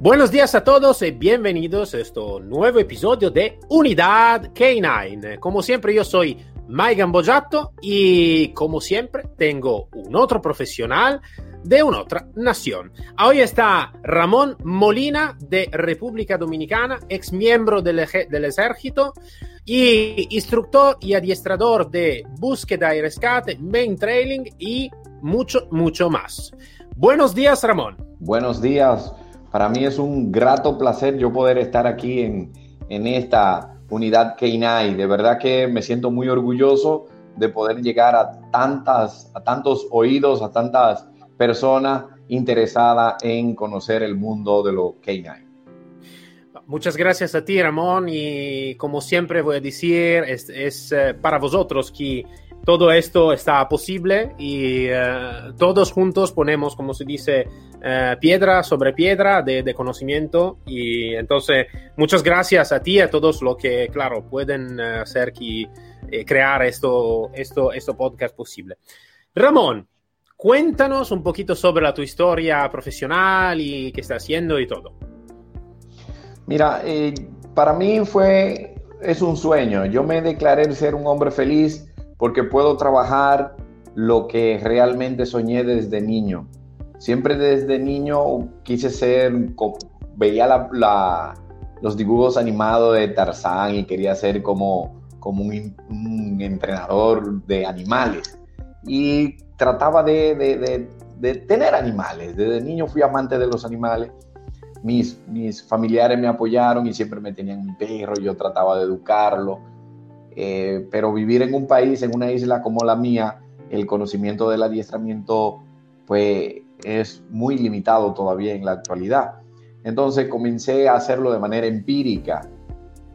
Buenos días a todos y bienvenidos a este nuevo episodio de Unidad K9. Como siempre yo soy Maigan Bojato y como siempre tengo un otro profesional de una otra nación. Hoy está Ramón Molina de República Dominicana, ex miembro del, del ejército y instructor y adiestrador de búsqueda y rescate, main trailing y mucho, mucho más. Buenos días, Ramón. Buenos días. Para mí es un grato placer yo poder estar aquí en, en esta unidad Keinai. De verdad que me siento muy orgulloso de poder llegar a tantas, a tantos oídos, a tantas personas interesadas en conocer el mundo de los Keinai. Muchas gracias a ti, Ramón, y como siempre voy a decir, es, uh, para vosotros que todo esto está posible y uh, todos juntos ponemos, como se dice, uh, piedra sobre piedra de, conocimiento y entonces muchas gracias a ti y a todos los que, claro, pueden hacer que eh, crear esto, esto, esto podcast posible. Ramón, cuéntanos un poquito sobre la, tu historia profesional y qué estás haciendo y todo. Mira, eh, para mí fue, es un sueño. Yo me declaré ser un hombre feliz porque puedo trabajar lo que realmente soñé desde niño. Siempre desde niño quise ser, veía la, la, los dibujos animados de Tarzán y quería ser como, un, entrenador de animales. Y trataba de, tener animales. Desde niño fui amante de los animales. Mis, mis familiares me apoyaron y siempre me tenían un perro, yo trataba de educarlo eh, pero vivir en un país, en una isla como la mía, el conocimiento del adiestramiento pues es muy limitado todavía en la actualidad. Entonces comencé a hacerlo de manera empírica,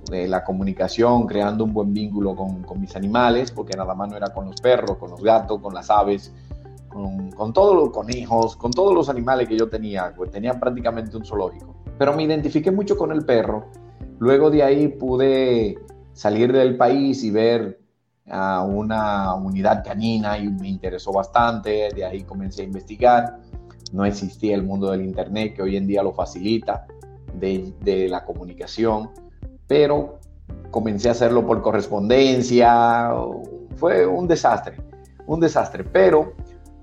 de la comunicación, creando un buen vínculo con, con, mis animales, porque nada más no era con los perros, con los gatos, con las aves, con, con todos los conejos, con todos los animales que yo tenía, pues tenía prácticamente un zoológico. Pero me identifiqué mucho con el perro. Luego de ahí pude salir del país y ver a una unidad canina y me interesó bastante, de ahí comencé a investigar, no existía el mundo del Internet que hoy en día lo facilita, de, de la comunicación, pero comencé a hacerlo por correspondencia, fue un desastre, un desastre, pero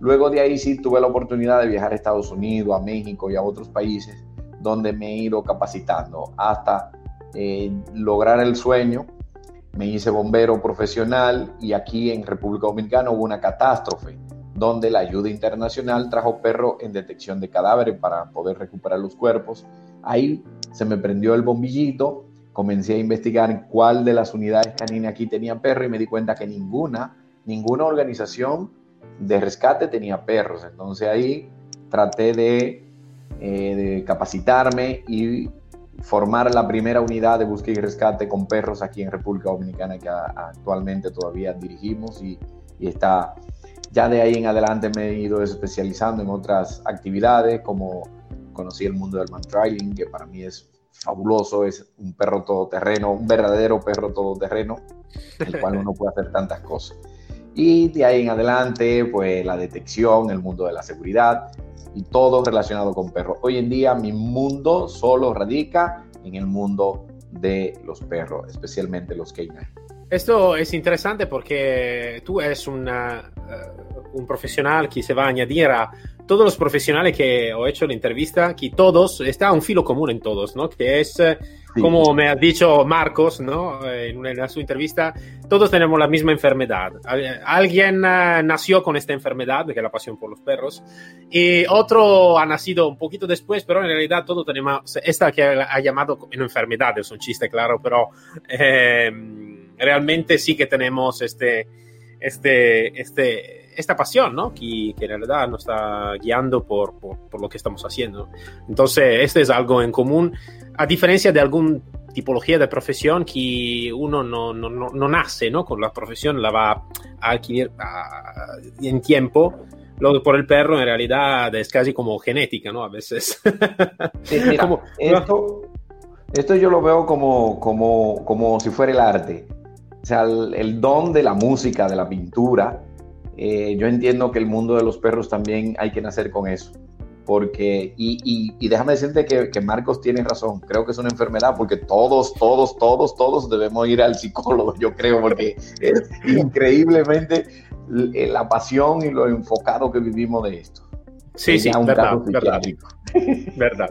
luego de ahí sí tuve la oportunidad de viajar a Estados Unidos, a México y a otros países donde me he ido capacitando hasta eh, lograr el sueño me hice bombero profesional y aquí en República Dominicana hubo una catástrofe donde la ayuda internacional trajo perro en detección de cadáveres para poder recuperar los cuerpos. Ahí se me prendió el bombillito, comencé a investigar cuál de las unidades caninas aquí tenía perro y me di cuenta que ninguna, ninguna organización de rescate tenía perros. Entonces ahí traté de, eh, de capacitarme y formar la primera unidad de búsqueda y rescate con perros aquí en República Dominicana que actualmente todavía dirigimos y, está ya de ahí en adelante me he ido especializando en otras actividades como conocí el mundo del man trailing que para mí es fabuloso es un perro todoterreno un verdadero perro todoterreno el cual uno puede hacer tantas cosas. Y de ahí en adelante pues la detección el mundo de la seguridad y todo relacionado con perros. Hoy en día mi mundo solo radica en el mundo de los perros, especialmente los canines. Esto es interesante porque tú eres una, uh, un profesional que se va a añadir a todos los profesionales que he hecho la entrevista, que todos, está un filo común en todos, ¿no? Que es, sí. como me ha dicho Marcos, ¿no? En, una, en su entrevista, todos tenemos la misma enfermedad. Alguien uh, nació con esta enfermedad, que es la pasión por los perros, y otro ha nacido un poquito después, pero en realidad todos tenemos esta que ha llamado una enfermedad, es un chiste, claro, pero eh, realmente sí que tenemos este, este, este esta pasión, ¿no? Que, que, en realidad nos está guiando por, por, por, lo que estamos haciendo. Entonces, este es algo en común, a diferencia de algún tipología de profesión que uno no, no, no, no nace, ¿no? Con la profesión la va a adquirir a, en tiempo. Lo que por el perro en realidad es casi como genética, ¿no? A veces. Sí, mira, como, esto, esto yo lo veo como, como, como si fuera el arte. O sea, el, el don de la música, de la pintura. Eh, yo entiendo que el mundo de los perros también hay que nacer con eso porque, y, y, y déjame decirte que, que, Marcos tiene razón, creo que es una enfermedad, porque todos, todos, todos, todos debemos ir al psicólogo, yo creo, porque es increíblemente la pasión y lo enfocado que vivimos de esto. Sí, sí, verdad, verdad, verdad.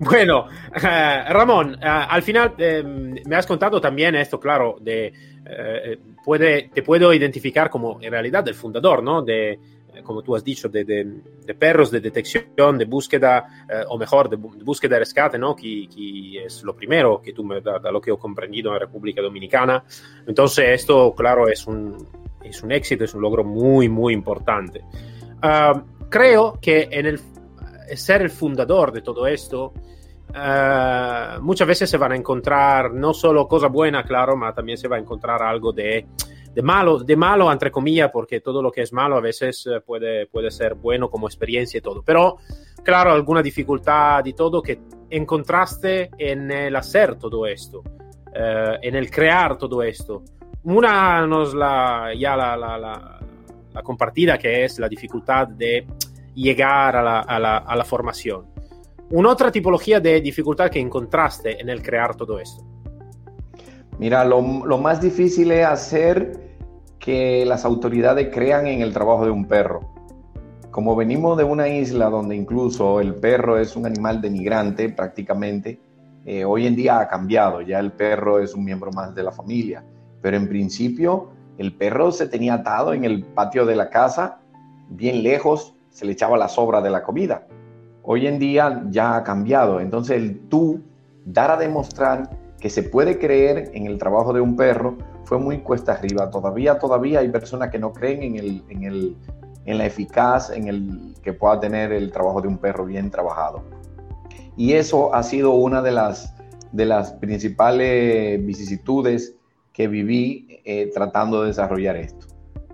Bueno, uh, Ramón, uh, al final eh, me has contado también esto, claro, de eh, puede, te puedo identificar como en realidad el fundador, ¿no? De, como tú has dicho, de, de, de perros de detección, de búsqueda, eh, o mejor, de, búsqueda y rescate, ¿no? Que, que, es lo primero que tú me, da, da, lo que he comprendido en República Dominicana. Entonces, esto, claro, es un, es un éxito, es un logro muy, muy importante. Uh, creo que en el ser el fundador de todo esto, uh, muchas veces se van a encontrar no solo cosas buenas, claro, pero también se va a encontrar algo de de malo, de malo entre comillas, porque todo lo que es malo a veces eh, puede, puede ser bueno como experiencia y todo. Pero, claro, alguna dificultad y todo que encontraste en el hacer todo esto, eh, en el crear todo esto. Una nos la, ya la, la, la, la compartida que es la dificultad de llegar a la, a la, a la formación. Un'altra tipología de dificultad que encontraste en el crear todo esto. Mira, lo, más difícil es hacer que las autoridades crean en el trabajo de un perro. Como venimos de una isla donde incluso el perro es un animal denigrante prácticamente, eh, hoy en día ha cambiado, ya el perro es un miembro más de la familia, pero en principio el perro se tenía atado en el patio de la casa, bien lejos, se le echaba la sobra de la comida. Hoy en día ya ha cambiado, entonces el tú dar a demostrar que se puede creer en el trabajo de un perro fue muy cuesta arriba. Todavía, todavía hay personas que no creen en, el, en, el, en la eficaz, en el que pueda tener el trabajo de un perro bien trabajado. Y eso ha sido una de las, de las principales vicisitudes que viví eh, tratando de desarrollar esto.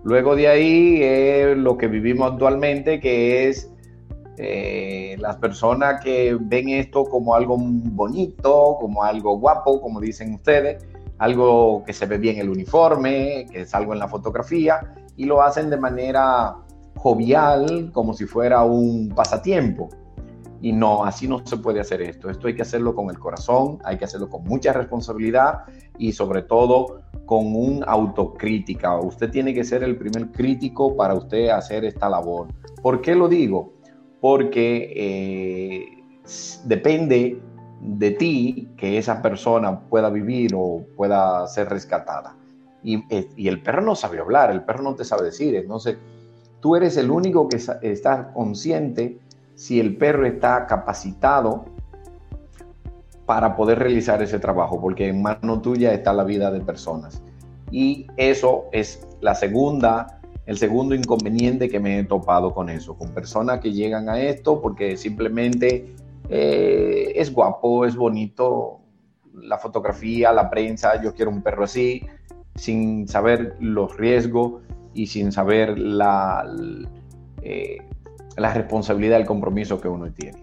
Luego de ahí, eh, lo que vivimos actualmente, que es eh, las personas que ven esto como algo bonito, como algo guapo, como dicen ustedes, algo que se ve bien el uniforme, que es algo en la fotografía, y lo hacen de manera jovial, como si fuera un pasatiempo. Y no, así no se puede hacer esto. Esto hay que hacerlo con el corazón, hay que hacerlo con mucha responsabilidad y sobre todo con un autocrítica. Usted tiene que ser el primer crítico para usted hacer esta labor. ¿Por qué lo digo? Porque eh, depende de ti que esa persona pueda vivir o pueda ser rescatada. Y, eh, y, el perro no sabe hablar, el perro no te sabe decir. Entonces, tú eres el único que está consciente si el perro está capacitado para poder realizar ese trabajo, porque en mano tuya está la vida de personas. Y eso es la segunda, el segundo inconveniente que me he topado con eso, con personas que llegan a esto porque simplemente eh, es guapo, es bonito, la fotografía, la prensa, yo quiero un perro así, sin saber los riesgos y sin saber la, eh, la responsabilidad, el compromiso que uno tiene.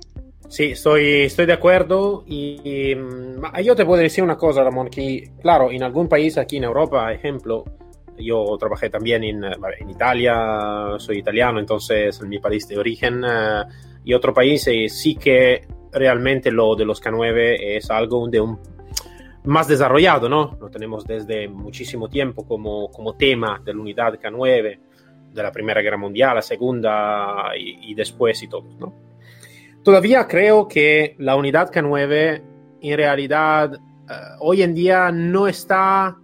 Sí, estoy, estoy de acuerdo y, y yo te puedo decir una cosa, Ramón, que claro, en algún país aquí en Europa, ejemplo, yo trabajé también en, en Italia, soy italiano, entonces en mi país de origen. Uh, y otro país eh, sí que realmente lo de los K9 es algo de un más desarrollado, ¿no? Lo tenemos desde muchísimo tiempo como, como tema de la unidad K9, de la Primera Guerra Mundial, la Segunda y, y después y todo, ¿no? Todavía creo que la unidad K9 en realidad uh, hoy en día no está,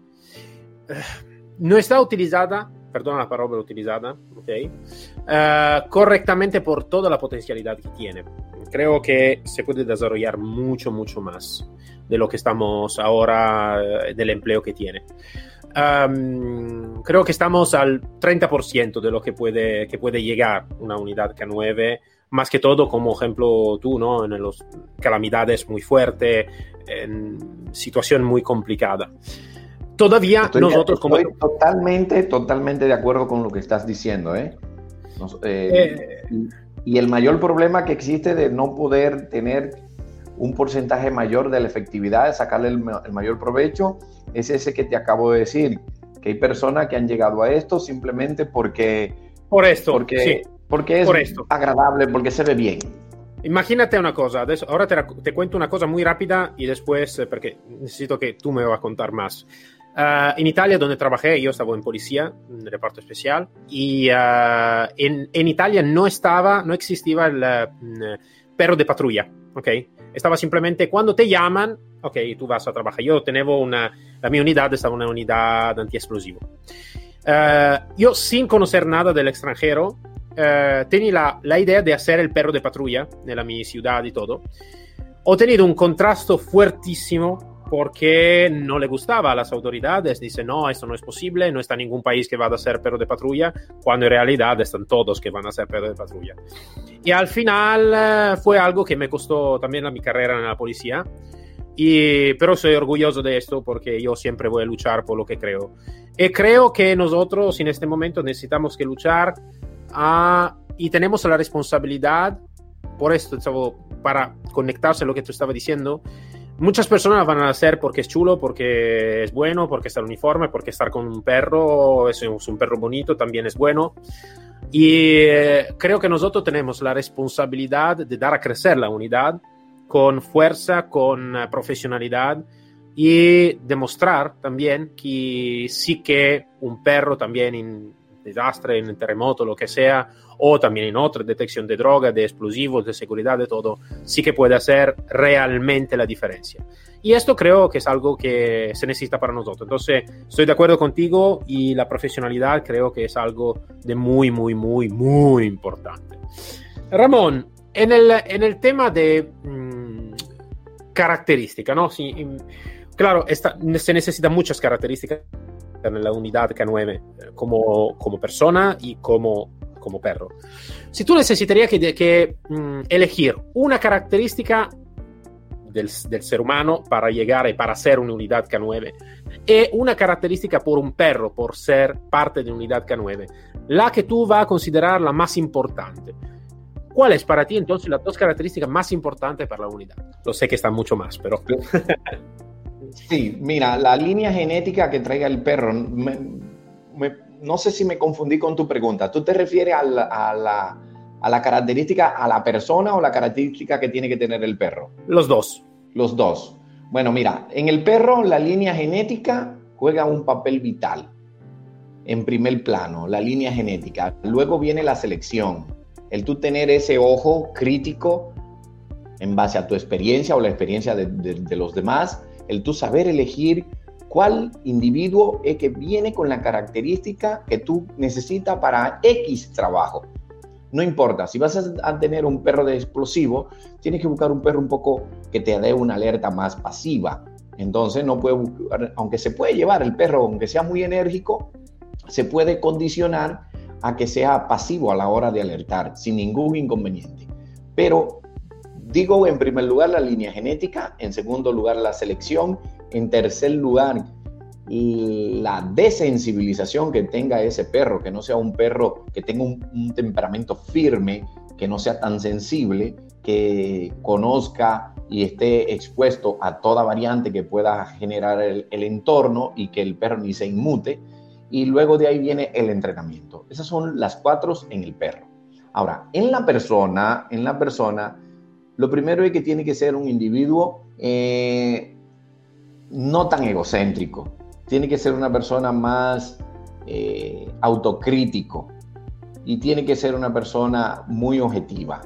no está utilizada perdona la palabra utilizada, okay, uh, correctamente por toda la potencialidad que tiene. Creo que se puede desarrollar mucho, mucho más de lo que estamos ahora, uh, del empleo que tiene. creo que estamos al 30% de lo que puede, que puede llegar una unidad K9, más que todo como ejemplo tú, ¿no? En las calamidades muy fuertes, en situación muy complicada. Todavía estoy, nosotros estoy como... totalmente, totalmente de acuerdo con lo que estás diciendo, ¿eh? Nos, eh, eh, y el mayor problema que existe de no poder tener un porcentaje mayor de la efectividad, de sacarle el, el, mayor provecho, es ese que te acabo de decir, que hay personas que han llegado a esto simplemente porque... Por esto, porque, sí. porque es Por esto. agradable, porque se ve bien. Imagínate una cosa, adesso, ahora te, te, cuento una cosa muy rápida y después, eh, porque necesito que tú me vas a contar más. Uh, en Italia, donde trabajé, yo estaba en policía, en reparto especial, y uh, en, en, Italia no estaba, no existía el uh, perro de patrulla, ¿ok? Estaba simplemente cuando te llaman, ok, tú vas a trabajar. Yo tenía una, la mi unidad estaba una unidad antiexplosivo. yo, sin conocer nada del extranjero, tenía la, la, idea de hacer el perro de patrulla en mi ciudad y todo. Ho tenido un contrasto fuertísimo porque no le gustaba a las autoridades. Dice, no, esto no es posible, no está ningún país que va a ser perro de patrulla, cuando en realidad están todos que van a ser perro de patrulla. Y al final eh, fue algo que me costó también a mi carrera en la policía. Y, pero soy orgulloso de esto porque yo siempre voy a luchar por lo que creo. Y creo que nosotros en este momento necesitamos que luchar a, y tenemos la responsabilidad, por esto, para conectarse a lo que tú estabas diciendo, Muchas personas van a hacer porque es chulo, porque es bueno, porque está el uniforme, porque estar con un perro, es un perro bonito, también es bueno. Y eh, creo que nosotros tenemos la responsabilidad de dar a crecer la unidad con fuerza, con uh, profesionalidad y demostrar también que sí que un perro también desastre, en terremoto, lo que sea, o también en otra detección de droga, de explosivos, de seguridad, de todo, sí que puede hacer realmente la diferencia. Y esto creo que es algo que se necesita para nosotros. Entonces, estoy de acuerdo contigo y la profesionalidad creo que es algo de muy, muy, muy, muy importante. Ramón, en el, en el tema de mmm, característica, ¿no? Sí, claro, esta, se necesitan muchas características en la unidad K9 como, como persona y como, como perro. Si tú necesitarías que, mm, elegir una característica del, del, ser humano para llegar y para ser una unidad K9 y una característica por un perro por ser parte de una unidad K9, la que tú vas a considerar la más importante. ¿Cuál es para ti entonces las dos características más importantes para la unidad? Lo sé que están mucho más, pero... Sí, mira, la línea genética que traiga el perro, me, me, no sé si me confundí con tu pregunta. ¿Tú te refieres a la, a, la, a la, característica, a la persona o la característica que tiene que tener el perro? Los dos. Los dos. Bueno, mira, en el perro la línea genética juega un papel vital. En primer plano, la línea genética. Luego viene la selección. El tú tener ese ojo crítico en base a tu experiencia o la experiencia de, de, de los demás el tú saber elegir cuál individuo es que viene con la característica que tú necesitas para X trabajo. No importa, si vas a tener un perro de explosivo, tienes que buscar un perro un poco que te dé una alerta más pasiva. Entonces, no puede, aunque se puede llevar el perro, aunque sea muy enérgico, se puede condicionar a que sea pasivo a la hora de alertar, sin ningún inconveniente. Pero Digo en primer lugar la línea genética, en segundo lugar la selección, en tercer lugar la desensibilización que tenga ese perro, que no sea un perro que tenga un, temperamento firme, que no sea tan sensible, que conozca y esté expuesto a toda variante que pueda generar el, el, entorno y que el perro ni se inmute. Y luego de ahí viene el entrenamiento. Esas son las cuatro en el perro. Ahora, en la persona, en la persona, lo primero es que tiene que ser un individuo eh, no tan egocéntrico. Tiene que ser una persona más eh, autocrítico y tiene que ser una persona muy objetiva.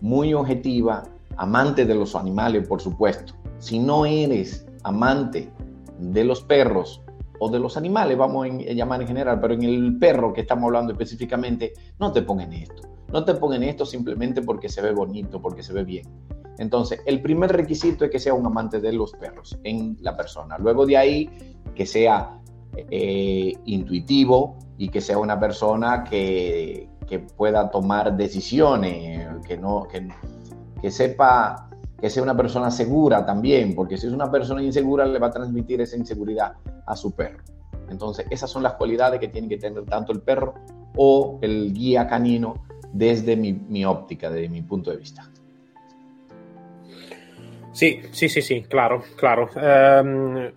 Muy objetiva, amante de los animales, por supuesto. Si no eres amante de los perros o de los animales, vamos a llamar en general, pero en el perro que estamos hablando específicamente, no te pongan esto. No te pongan esto simplemente porque se ve bonito, porque se ve bien. Entonces, el primer requisito es que sea un amante de los perros en la persona. Luego de ahí, que sea eh, intuitivo y que sea una persona que, que pueda tomar decisiones, que, no, que, que sepa que sea una persona segura también, porque si es una persona insegura le va a transmitir esa inseguridad a su perro. Entonces, esas son las cualidades que tiene que tener tanto el perro o el guía canino desde mi, mi óptica, desde mi punto de vista. Sí, sí, sí, sí, claro, claro. Um,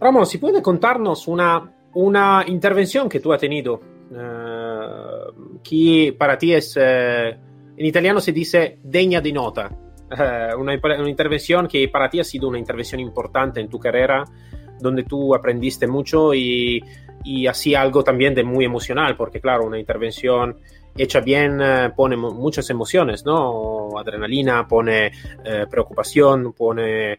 Ramón, ¿si puede contarnos una, una intervención que tú has tenido? Uh, que para ti es, uh, en italiano se dice degna di nota. Uh, una, una, intervención que para ti ha sido una intervención importante en tu carrera, donde tú aprendiste mucho y, y así algo también de muy emocional, porque claro, una intervención hecha bien eh, pone muchas emociones, ¿no? Adrenalina, pone eh, preocupación, pone eh,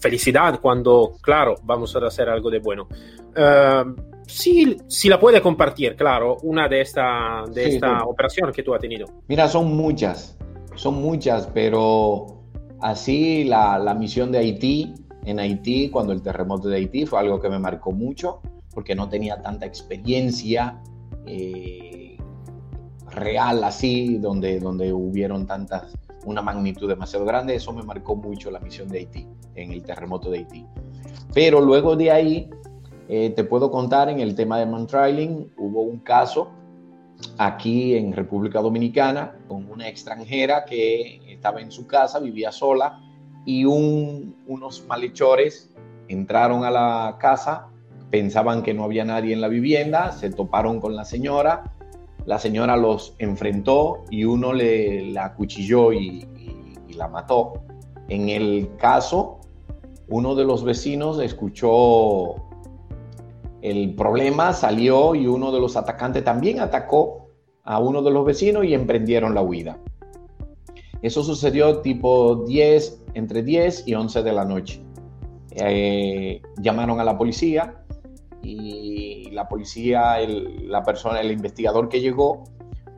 felicidad cuando, claro, vamos a hacer algo de bueno. sí, sí la puede compartir, claro, una de esta, de sí, esta sí. operación que tú has tenido. Mira, son muchas, son muchas, pero así la, la misión de Haití, en Haití, cuando el terremoto de Haití fue algo que me marcó mucho, porque no tenía tanta experiencia. Eh, real así, donde, donde hubieron tantas, una magnitud demasiado grande, eso me marcó mucho la misión de Haití, en el terremoto de Haití. Pero luego de ahí, eh, te puedo contar en el tema de Mantrailing, hubo un caso aquí en República Dominicana con una extranjera que estaba en su casa, vivía sola, y un, unos malhechores entraron a la casa, pensaban que no había nadie en la vivienda, se toparon con la señora, la señora los enfrentó y uno le la acuchilló y, la mató. En el caso, uno de los vecinos escuchó el problema, salió y uno de los atacantes también atacó a uno de los vecinos y emprendieron la huida. Eso sucedió tipo 10, entre 10 y 11 de la noche. Eh, llamaron a la policía, y la policía, el, la persona, el investigador que llegó,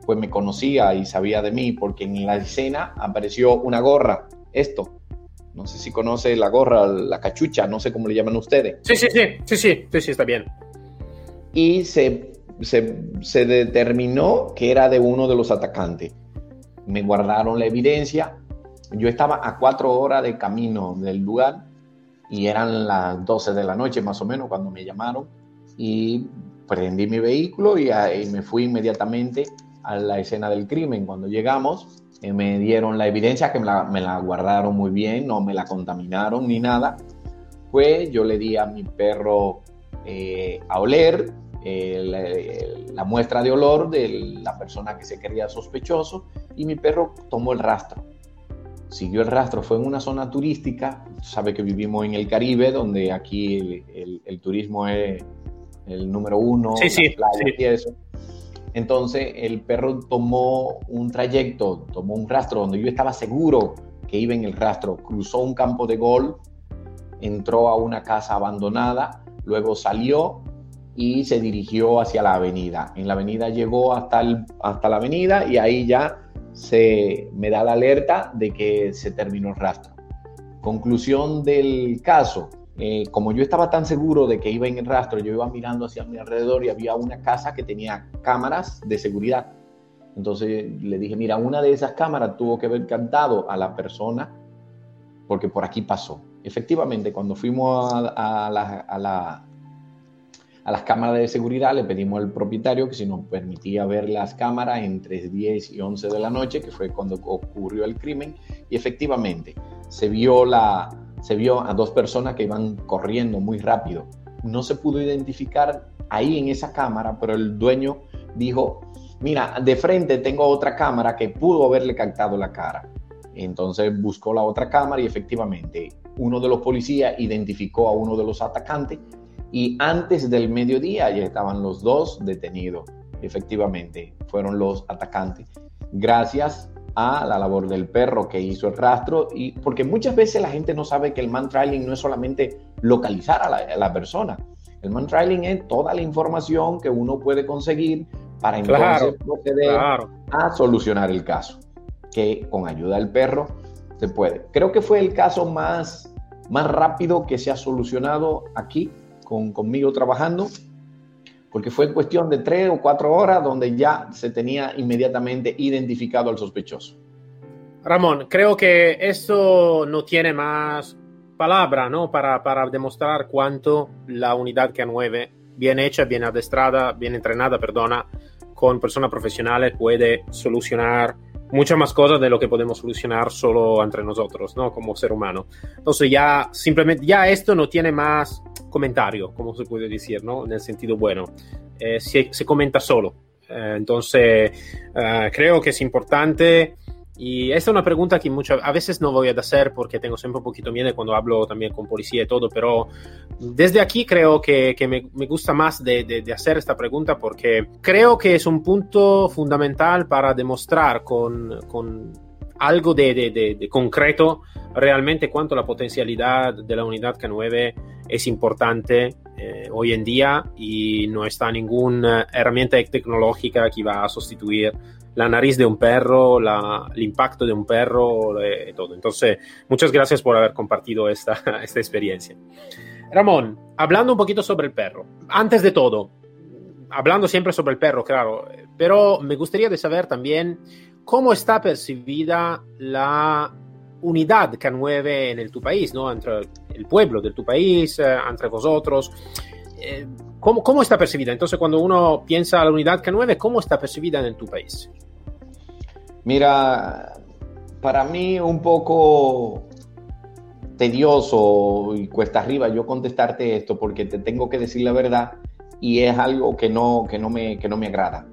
pues me conocía y sabía de mí porque en la escena apareció una gorra, esto. No sé si conoce la gorra, la cachucha, no sé cómo le llaman ustedes. Sí, sí, sí, sí, sí, sí, sí está bien. Y se, se, se determinó que era de uno de los atacantes. Me guardaron la evidencia. Yo estaba a cuatro horas de camino del lugar y eran las 12 de la noche más o menos cuando me llamaron y prendí mi vehículo y, me fui inmediatamente a la escena del crimen. Cuando llegamos eh, me dieron la evidencia que me la, me guardaron muy bien, no me la contaminaron ni nada. Pues yo le di a mi perro eh, a oler eh, la, la muestra de olor de la persona que se creía sospechoso y mi perro tomó el rastro siguió el rastro, fue en una zona turística, sabe que vivimos en el Caribe, donde aquí el, el, el turismo es el número uno, sí, sí, sí. y eso. Entonces el perro tomó un trayecto, tomó un rastro donde yo estaba seguro que iba en el rastro, cruzó un campo de golf, entró a una casa abandonada, luego salió y se dirigió hacia la avenida. En la avenida llegó hasta, el, hasta la avenida y ahí ya se me da la alerta de que se terminó el rastro. Conclusión del caso, eh, como yo estaba tan seguro de que iba en el rastro, yo iba mirando hacia mi alrededor y había una casa que tenía cámaras de seguridad. Entonces le dije, mira, una de esas cámaras tuvo que haber cantado a la persona porque por aquí pasó. Efectivamente, cuando fuimos a, la, a las cámaras de seguridad le pedimos al propietario que si nos permitía ver las cámaras entre 10 y 11 de la noche, que fue cuando ocurrió el crimen, y efectivamente se vio, la, se vio a dos personas que iban corriendo muy rápido. No se pudo identificar ahí en esa cámara, pero el dueño dijo, mira, de frente tengo otra cámara que pudo haberle captado la cara. Entonces buscó la otra cámara y efectivamente uno de los policías identificó a uno de los atacantes y antes del mediodía ya estaban los dos detenidos. Efectivamente, fueron los atacantes. Gracias a la labor del perro que hizo el rastro y porque muchas veces la gente no sabe que el man trailing no es solamente localizar a la, a la persona. El man trailing es toda la información que uno puede conseguir para entonces Claro, proceder claro. a solucionar el caso, que con ayuda del perro se puede. Creo que fue el caso más, más rápido que se ha solucionado aquí conmigo trabajando, porque fue cuestión de tres o cuatro horas donde ya se tenía inmediatamente identificado al sospechoso. Ramón, creo que eso no tiene más palabra, ¿no? Para, para demostrar cuánto la unidad K9, bien hecha, bien adestrada, bien entrenada, perdona, con personas profesionales puede solucionar muchas más cosas de lo que podemos solucionar solo entre nosotros, ¿no? Como ser humano. Entonces ya simplemente, ya esto no tiene más comentario, como se puede decir, ¿no? En el sentido bueno. Eh, se, se, comenta solo. Eh, entonces, eh, creo que es importante y esta es una pregunta que muchas, a veces no voy a hacer porque tengo siempre un poquito miedo cuando hablo también con policía y todo, pero desde aquí creo que, que me, me, gusta más de, de, de, hacer esta pregunta porque creo que es un punto fundamental para demostrar con, con algo de, de concreto realmente cuánto la potencialidad de la unidad K9 es importante eh, hoy en día y no está ninguna herramienta tecnológica que va a sustituir la nariz de un perro, la, el impacto de un perro, todo. Entonces, muchas gracias por haber compartido esta, esta experiencia. Ramón, hablando un poquito sobre el perro, antes de todo, hablando siempre sobre el perro, claro, pero me gustaría de saber también cómo está percibida la unidad K9 en el tu país, ¿no? Entre el pueblo de tu país, eh, entre vosotros. Eh, ¿cómo, ¿Cómo está percibida? Entonces, cuando uno piensa a la unidad K9, ¿cómo está percibida en tu país? Mira, para mí un poco tedioso y cuesta arriba yo contestarte esto porque te tengo que decir la verdad y es algo que no, que no, me, que no me agrada.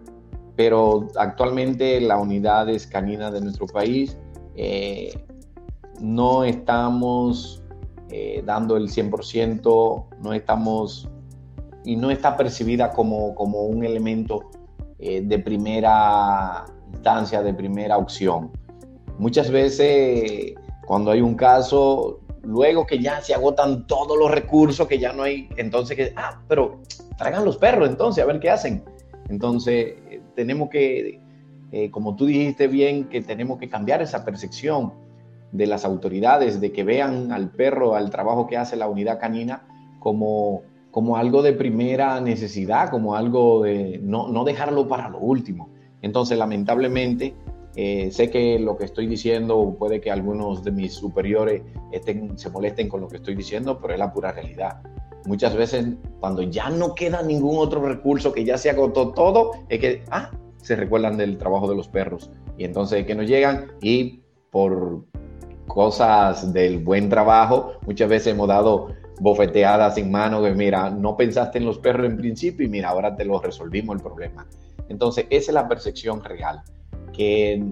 Pero actualmente la unidad canina de nuestro país eh, no estamos eh, dando el 100%, no estamos y no está percibida como, como un elemento eh, de primera instancia, de primera opción. Muchas veces cuando hay un caso, luego que ya se agotan todos los recursos, que ya no hay, entonces que, ah, pero traigan los perros entonces, a ver qué hacen. Entonces, eh, tenemos que, eh, como tú dijiste bien, que tenemos que cambiar esa percepción de las autoridades, de que vean al perro, al trabajo que hace la unidad canina como, como algo de primera necesidad, como algo de no, no dejarlo para lo último. Entonces, lamentablemente, eh, sé que lo que estoy diciendo puede que algunos de mis superiores estén, se molesten con lo que estoy diciendo, pero es la pura realidad. Muchas veces, cuando ya no queda ningún otro recurso, que ya se agotó todo, es que, ah, se recuerdan del trabajo de los perros. Y entonces que nos llegan y por cosas del buen trabajo, muchas veces hemos dado bofeteadas en mano de, mira, no pensaste en los perros en principio y mira, ahora te lo resolvimos el problema. Entonces, esa es la percepción real, que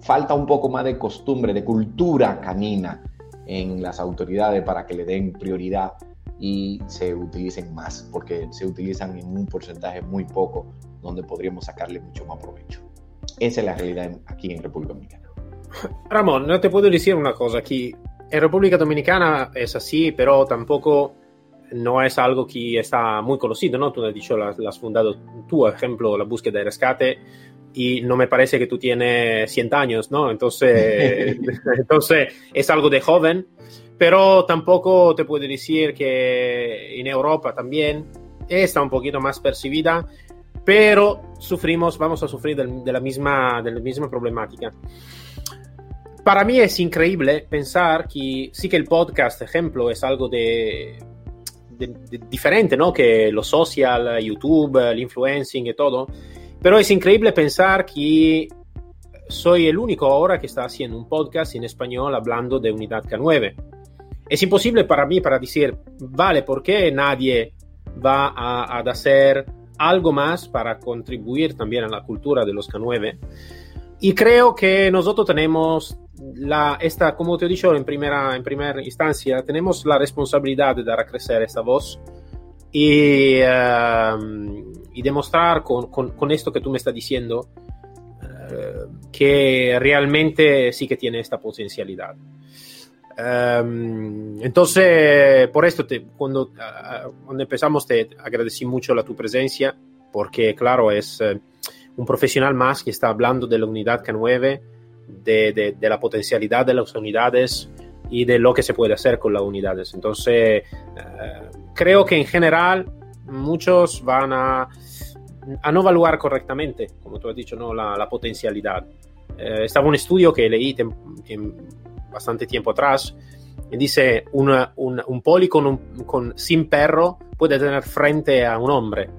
falta un poco más de costumbre, de cultura canina en las autoridades para que le den prioridad y se utilicen más, porque se utilizan en un porcentaje muy poco, donde podríamos sacarle mucho más provecho. Esa es la realidad aquí en República Dominicana. Ramón, no te puedo decir una cosa aquí. En República Dominicana es así, pero tampoco no es algo que está muy conocido, ¿no? Tú has dicho, has, has fundado tu ejemplo, la búsqueda de rescate, y no me parece que tú tienes 100 años, ¿no? Entonces, entonces es algo de joven, pero tampoco te puedo decir que en Europa también está un poquito más percibida, pero sufrimos, vamos a sufrir de, de la, misma, de la misma problemática. Para mí es increíble pensar que sí que el podcast, ejemplo, es algo de diferente, ¿no? Que lo social, YouTube, el influencing y todo. Pero es increíble pensar que soy el único ahora que está haciendo un podcast en español hablando de Unidad K9. Es imposible para mí para decir, vale, ¿por qué nadie va a, a hacer algo más para contribuir también a la cultura de los K9? Y creo que nosotros tenemos la, esta, como te he dicho en primera, en primera instancia, tenemos la responsabilidad de dar a crecer esta voz y, uh, y demostrar con, con, con, esto que tú me estás diciendo uh, que realmente sí que tiene esta potencialidad. Um, entonces, por esto, te, cuando, uh, cuando, empezamos, te agradecí mucho la tu presencia, porque, claro, es un profesional más que está hablando de la unidad K9 de, de, de, la potencialidad de las unidades y de lo que se puede hacer con las unidades. Entonces, uh, creo que en general muchos van a, a no evaluar correctamente, como tú has dicho, ¿no? la, la potencialidad. Eh, estaba un estudio que leí tem, tem, bastante tiempo atrás y dice una, un, un poli con, un, con, sin perro puede tener frente a un hombre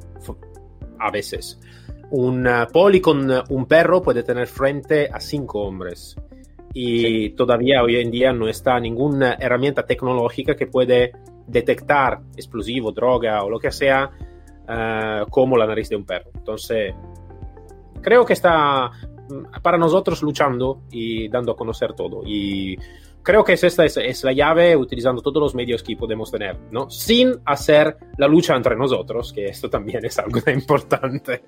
a veces. Un poli con un perro puede tener frente a cinco hombres. Y sí. todavía hoy en día no está ninguna herramienta tecnológica que puede detectar explosivo, droga o lo que sea uh, como la nariz de un perro. Entonces, creo que está para nosotros luchando y dando a conocer todo. Y creo que esta es, es, la llave utilizando todos los medios que podemos tener, ¿no? Sin hacer la lucha entre nosotros, que esto también es algo importante.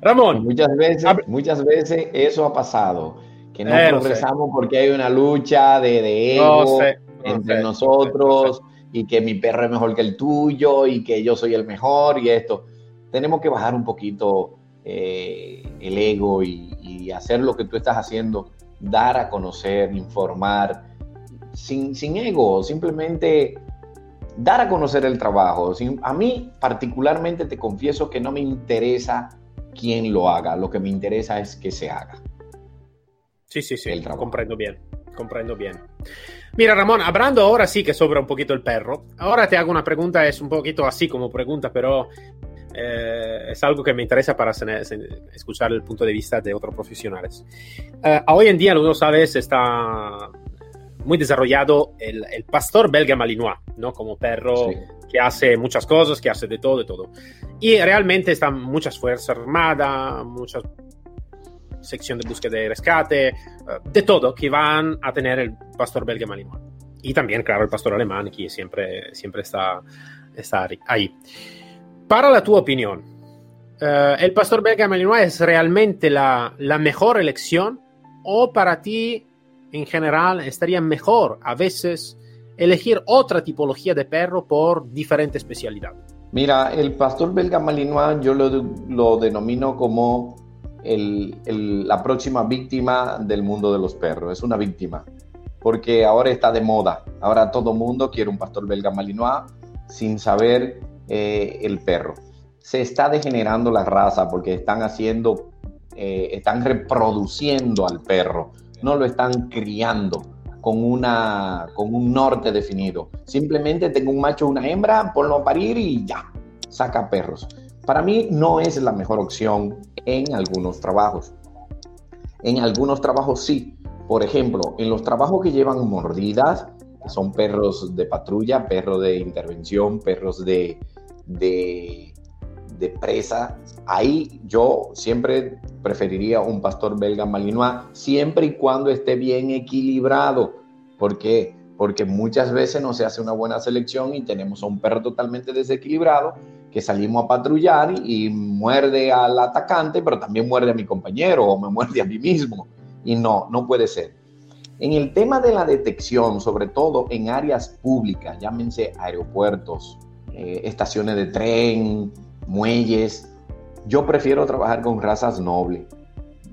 Ramón. Muchas veces, muchas veces eso ha pasado, que no eh, progresamos porque hay una lucha de, de ego no sé, no entre sé, nosotros no sé, y que mi perro es mejor que el tuyo y que yo soy el mejor y esto. Tenemos que bajar un poquito eh, el ego y, y hacer lo que tú estás haciendo dar a conocer, informar, sin, sin ego, simplemente dar a conocer el trabajo. Sin, a mí particularmente te confieso que no me interesa quién lo haga, lo que me interesa es que se haga. Sí, sí, sí, comprendo bien, comprendo bien. Mira, Ramón, hablando ahora sí que sobra un poquito el perro, ahora te hago una pregunta, es un poquito así como pregunta, pero eh, es algo que me interesa para escuchar el punto de vista de otros profesionales. Eh, hoy en día, como sabes, está muy desarrollado el, el, pastor belga malinois, ¿no? Como perro sí. que hace muchas cosas, que hace de todo, de todo. Y realmente están muchas fuerzas armadas, muchas sección de búsqueda y rescate, uh, de todo, que van a tener el pastor belga malinois. Y también, claro, el pastor alemán, que siempre, siempre está, está ahí. Para la tu opinión, uh, ¿el pastor belga malinois es realmente la, la mejor elección o para ti en general estaría mejor a veces elegir otra tipología de perro por diferente especialidad? Mira, el pastor belga malinois yo lo, lo denomino como el, el, la próxima víctima del mundo de los perros. Es una víctima, porque ahora está de moda. Ahora todo mundo quiere un pastor belga malinois sin saber eh, el perro. Se está degenerando la raza porque están haciendo, eh, están reproduciendo al perro no lo están criando con, una, con un norte definido. Simplemente tengo un macho, una hembra, ponlo a parir y ya, saca perros. Para mí no es la mejor opción en algunos trabajos. En algunos trabajos sí. Por ejemplo, en los trabajos que llevan mordidas, son perros de patrulla, perros de intervención, perros de, de presa, ahí yo siempre preferiría un pastor belga malinois, siempre y cuando esté bien equilibrado. ¿Por qué? Porque muchas veces no se hace una buena selección y tenemos a un perro totalmente desequilibrado que salimos a patrullar y muerde al atacante, pero también muerde a mi compañero o me muerde a mí mismo. Y no, no puede ser. En el tema de la detección, sobre todo en áreas públicas, llámense aeropuertos, eh, estaciones de tren, muelles. Yo prefiero trabajar con razas nobles.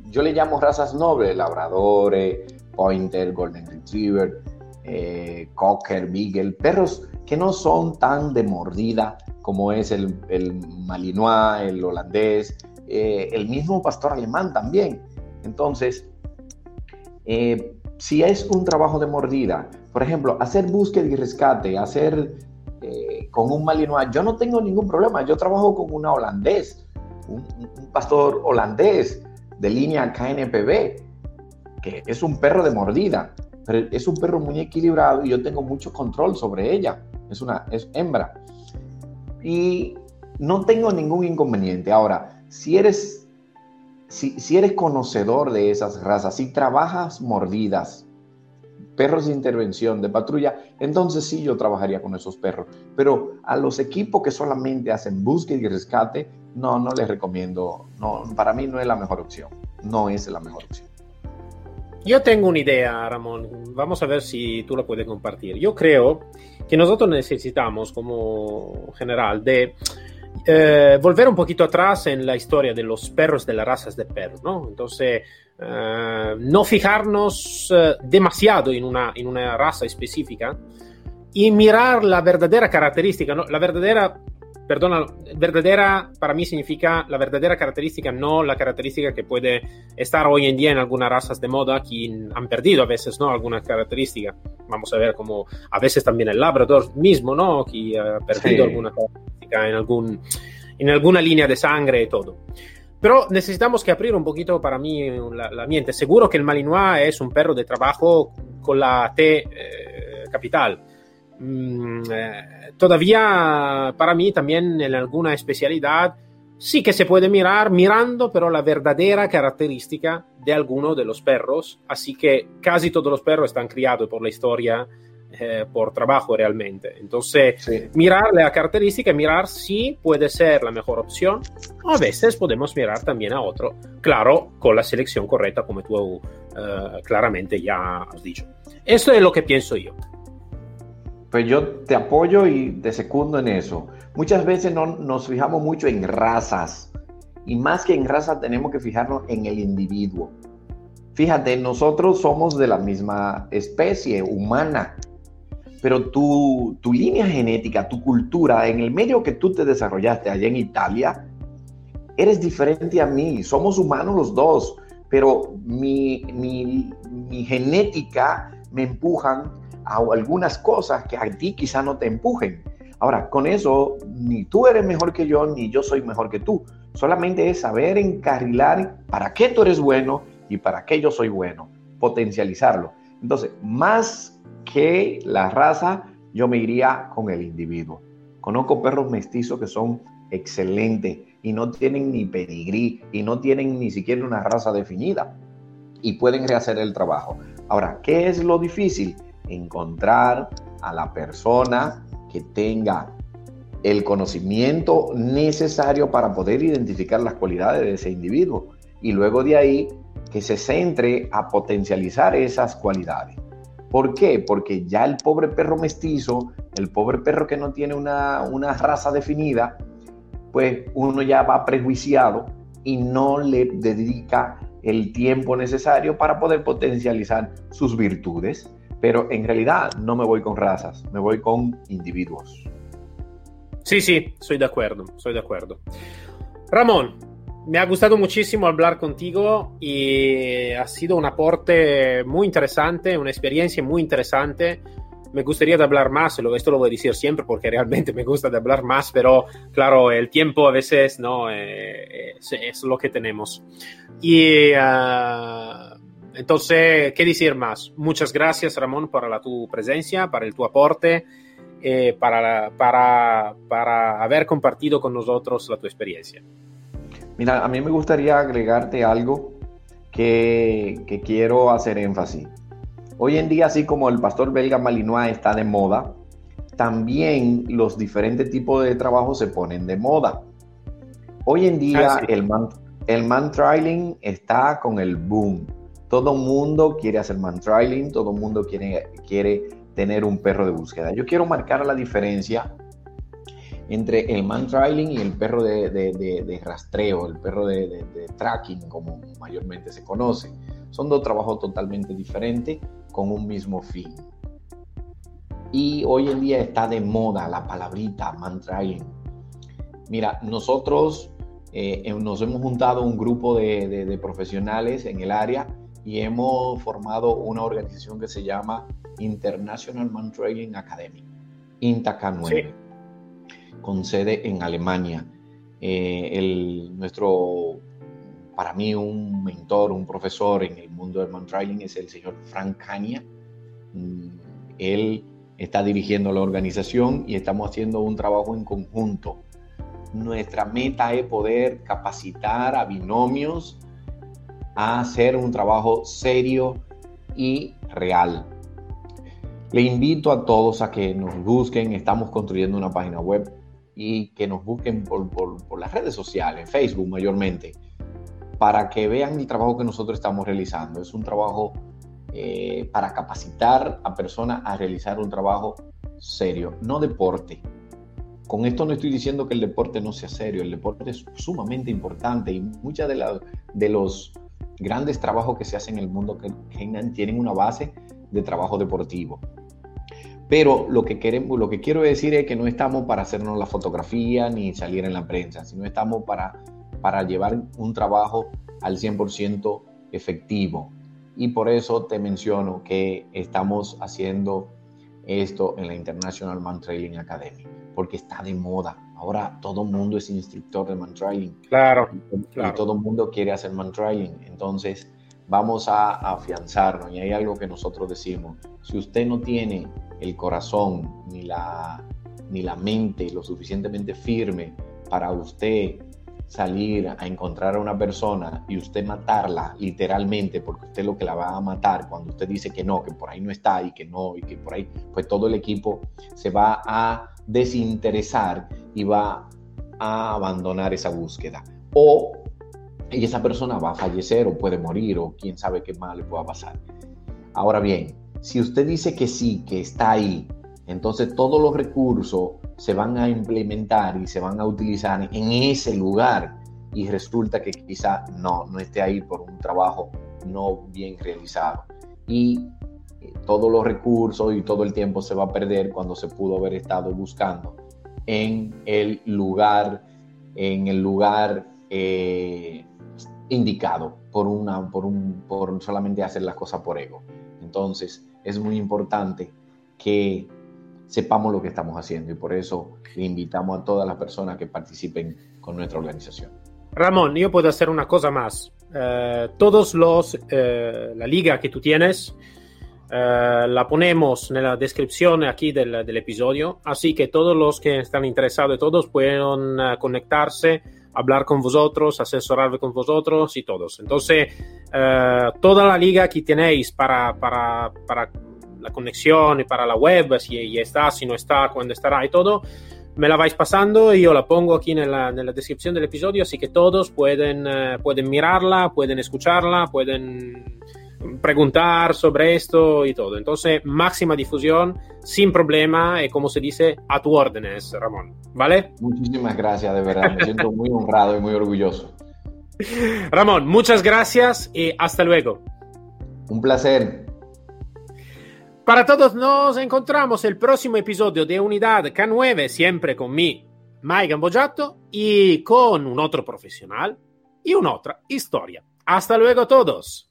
Yo le llamo razas nobles, labradores, pointer, golden retriever, eh, cocker, beagle, perros que no son tan de mordida como es el, el malinois, el holandés, eh, el mismo pastor alemán también. Entonces, eh, si es un trabajo de mordida, por ejemplo, hacer búsqueda y rescate, hacer eh, con un malinois, yo no tengo ningún problema. Yo trabajo con una holandés, un, un, pastor holandés de línea KNPB, que es un perro de mordida, pero es un perro muy equilibrado y yo tengo mucho control sobre ella. Es una es hembra. Y no tengo ningún inconveniente. Ahora, si eres, si, si eres conocedor de esas razas, si trabajas mordidas, perros de intervención, de patrulla, entonces sí yo trabajaría con esos perros. Pero a los equipos que solamente hacen búsqueda y rescate, no, no les recomiendo. No, para mí no es la mejor opción. No es la mejor opción. Yo tengo una idea, Ramón. Vamos a ver si tú la puedes compartir. Yo creo que nosotros necesitamos, como general, de eh, volver un poquito atrás en la historia de los perros de las razas de perros, ¿no? Entonces, eh, no fijarnos eh, demasiado en una, en una raza específica, y mirar la verdadera característica, ¿no? la verdadera perdona, verdadera para mí significa la verdadera característica, no la característica que puede estar hoy en día en algunas razas de moda que han perdido a veces, ¿no? Alguna característica. Vamos a ver como a veces también el Labrador mismo, ¿no? Que ha perdido alguna característica en, algún, en alguna línea de sangre y todo. Pero necesitamos que abrir un poquito para mí la, mente. Seguro que el Malinois es un perro de trabajo con la T eh, capital Mm, eh, todavía para mí también en alguna especialidad sí que se puede mirar mirando pero la verdadera característica de alguno de los perros, así que casi todos los perros están criados por la historia eh, por trabajo realmente. Entonces, mirar la característica, mirar si puede ser la mejor opción. A veces podemos mirar también a otro, claro, con la selección correcta, como tú eh, claramente ya has dicho. Esto es lo que pienso yo pues yo te apoyo y te secundo en eso. Muchas veces no, nos fijamos mucho en razas y más que en raza tenemos que fijarnos en el individuo. Fíjate, nosotros somos de la misma especie humana, pero tu, tu línea genética, tu cultura, en el medio que tú te desarrollaste allá en Italia, eres diferente a mí. Somos humanos los dos, pero mi, mi, mi genética me empujan a algunas cosas que a ti quizá no te empujen. Ahora, con eso, ni tú eres mejor que yo, ni yo soy mejor que tú. Solamente es saber encarrilar para qué tú eres bueno y para qué yo soy bueno, potencializarlo. Entonces, más que la raza, yo me iría con el individuo. Conozco perros mestizos que son excelentes y no tienen ni pedigrí y no tienen ni siquiera una raza definida y pueden rehacer el trabajo. Ahora, ¿qué es lo difícil? encontrar a la persona que tenga el conocimiento necesario para poder identificar las cualidades de ese individuo y luego de ahí que se centre a potencializar esas cualidades. ¿Por qué? Porque ya el pobre perro mestizo, el pobre perro que no tiene una, una raza definida, pues uno ya va prejuiciado y no le dedica el tiempo necesario para poder potencializar sus virtudes pero en realidad no me voy con razas, me voy con individuos. Sí, sí, soy de acuerdo, soy de acuerdo. Ramón, me ha gustado muchísimo hablar contigo y ha sido un aporte muy interesante, una experiencia muy interesante. Me gustaría hablar más, esto lo voy a decir siempre porque realmente me gusta hablar más, pero claro, el tiempo a veces no eh, es, lo que tenemos. Y uh, entonces, ¿qué decir más? Muchas gracias, Ramón, por la, tu presencia, para el tu aporte, eh, para, para, para haber compartido con nosotros la tu experiencia. Mira, a mí me gustaría agregarte algo que, que quiero hacer énfasis. Hoy en día, así como el pastor belga Malinois está de moda, también los diferentes tipos de trabajo se ponen de moda. Hoy en día, el, man, el man trailing está con el boom todo mundo quiere hacer man trailing, todo mundo quiere, quiere tener un perro de búsqueda. Yo quiero marcar la diferencia entre el man trailing y el perro de, rastreo, el perro de, tracking, como mayormente se conoce. Son dos trabajos totalmente diferentes con un mismo fin. Y hoy en día está de moda la palabrita man trailing. Mira, nosotros eh, nos hemos juntado un grupo de profesionales en el área y hemos formado una organización que se llama International Man Training Academy, INTAK9, con sede en Alemania. Eh, el, nuestro, para mí, un mentor, un profesor en el mundo del man training es el señor Frank Kania. Mm, él está dirigiendo la organización y estamos haciendo un trabajo en conjunto. Nuestra meta es poder capacitar a binomios a hacer un trabajo serio y real. Le invito a todos a que nos busquen, estamos construyendo una página web y que nos busquen por, las redes sociales, Facebook mayormente, para que vean el trabajo que nosotros estamos realizando. Es un trabajo eh, para capacitar a personas a realizar un trabajo serio, no deporte. Con esto no estoy diciendo que el deporte no sea serio, el deporte es sumamente importante y muchas de, de los grandes trabajos que se hacen en el mundo que tienen una base de trabajo deportivo. Pero lo que, queremos, lo que quiero decir es que no estamos para hacernos la fotografía ni salir en la prensa, sino estamos para, para llevar un trabajo al 100% efectivo. Y por eso te menciono que estamos haciendo esto en la International Man Trailing Academy, porque está de moda. Ahora todo el mundo es instructor de man trailing. Claro, Y todo el mundo quiere hacer man trailing. Entonces, vamos a afianzarnos. Y hay algo que nosotros decimos. Si usted no tiene el corazón ni la, ni la mente lo suficientemente firme para usted salir a encontrar a una persona y usted matarla literalmente, porque usted lo que la va a matar cuando usted dice que no, que por ahí no está y que no, y que por ahí, pues todo el equipo se va a desinteresar y va a abandonar esa búsqueda. O esa persona va a fallecer o puede morir o quién sabe qué más le pueda pasar. Ahora bien, si usted dice que sí, que está ahí, entonces todos los recursos se van a implementar y se van a utilizar en ese lugar y resulta que quizá no, no esté ahí por un trabajo no bien realizado. Y eh, todos los recursos y todo el tiempo se va a perder cuando se pudo haber estado buscando en el lugar, en el lugar eh, indicado por, una, por, un, por solamente hacer las cosas por ego. Entonces es muy importante que sepamos lo que estamos haciendo y por eso le invitamos a todas las personas que participen con nuestra organización. Ramón, yo puedo hacer una cosa más. Eh, todos los, eh, la liga que tú tienes, eh, la ponemos en la descripción aquí del, del, episodio, así que todos los que están interesados, todos pueden conectarse, hablar con vosotros, asesorarme con vosotros y todos. Entonces, toda la liga que tenéis para, para, para la conexión y para la web, si ya está, si no está, cuándo estará y todo, me la vais pasando y yo la pongo aquí en la, en la descripción del episodio, así que todos pueden, uh, pueden mirarla, pueden escucharla, pueden preguntar sobre esto y todo. Entonces, máxima difusión, sin problema, y como se dice, a tu órdenes, Ramón. ¿Vale? Muchísimas gracias, de verdad. Me siento muy honrado y muy orgulloso. Ramón, muchas gracias y hasta luego. Un placer. Para todos nos encontramos el próximo episodio de Unidad K9, siempre con mi Mike Gambojato y con un otro profesional y una otra historia. Hasta luego todos.